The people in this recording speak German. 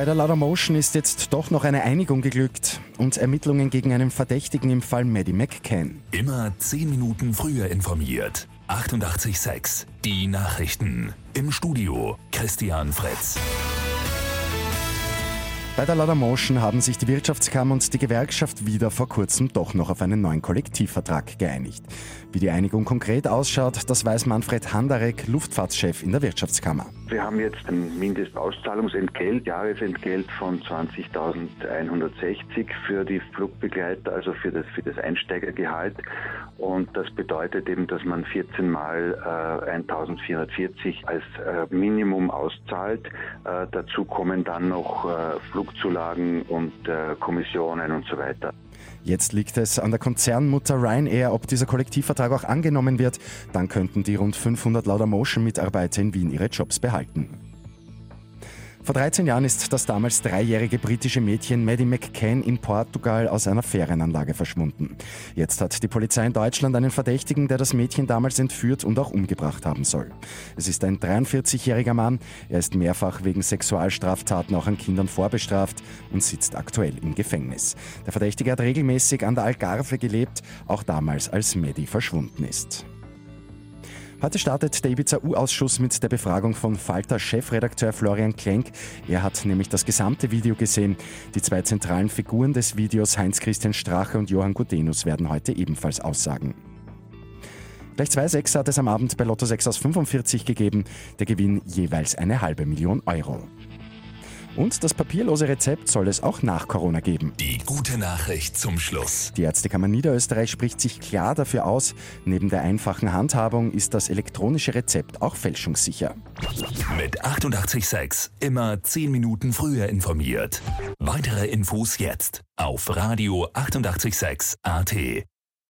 Bei der Laudamotion ist jetzt doch noch eine Einigung geglückt und Ermittlungen gegen einen Verdächtigen im Fall Maddie McCann. Immer 10 Minuten früher informiert. 88.6 Die Nachrichten. Im Studio Christian Fritz. Bei der Laudamotion haben sich die Wirtschaftskammer und die Gewerkschaft wieder vor kurzem doch noch auf einen neuen Kollektivvertrag geeinigt. Wie die Einigung konkret ausschaut, das weiß Manfred Handarek, Luftfahrtschef in der Wirtschaftskammer. Wir haben jetzt ein Mindestauszahlungsentgelt, Jahresentgelt von 20.160 für die Flugbegleiter, also für das, für das Einsteigergehalt. Und das bedeutet eben, dass man 14 mal äh, 1.440 als äh, Minimum auszahlt. Äh, dazu kommen dann noch äh, Flugzulagen und äh, Kommissionen und so weiter. Jetzt liegt es an der Konzernmutter Ryanair, ob dieser Kollektivvertrag auch angenommen wird. Dann könnten die rund 500 Laudamotion-Mitarbeiter in Wien ihre Jobs behalten. Vor 13 Jahren ist das damals dreijährige britische Mädchen Maddie McCann in Portugal aus einer Ferienanlage verschwunden. Jetzt hat die Polizei in Deutschland einen Verdächtigen, der das Mädchen damals entführt und auch umgebracht haben soll. Es ist ein 43-jähriger Mann. Er ist mehrfach wegen Sexualstraftaten auch an Kindern vorbestraft und sitzt aktuell im Gefängnis. Der Verdächtige hat regelmäßig an der Algarve gelebt, auch damals als Maddie verschwunden ist. Heute startet der Ibiza-U-Ausschuss mit der Befragung von Falter-Chefredakteur Florian Klenk. Er hat nämlich das gesamte Video gesehen. Die zwei zentralen Figuren des Videos, Heinz-Christian Strache und Johann Gudenus, werden heute ebenfalls aussagen. Gleich zwei Sechser hat es am Abend bei Lotto 6 aus 45 gegeben. Der Gewinn jeweils eine halbe Million Euro. Und das papierlose Rezept soll es auch nach Corona geben. Die gute Nachricht zum Schluss. Die Ärztekammer Niederösterreich spricht sich klar dafür aus, neben der einfachen Handhabung ist das elektronische Rezept auch fälschungssicher. Mit 886 immer 10 Minuten früher informiert. Weitere Infos jetzt auf Radio 886 AT.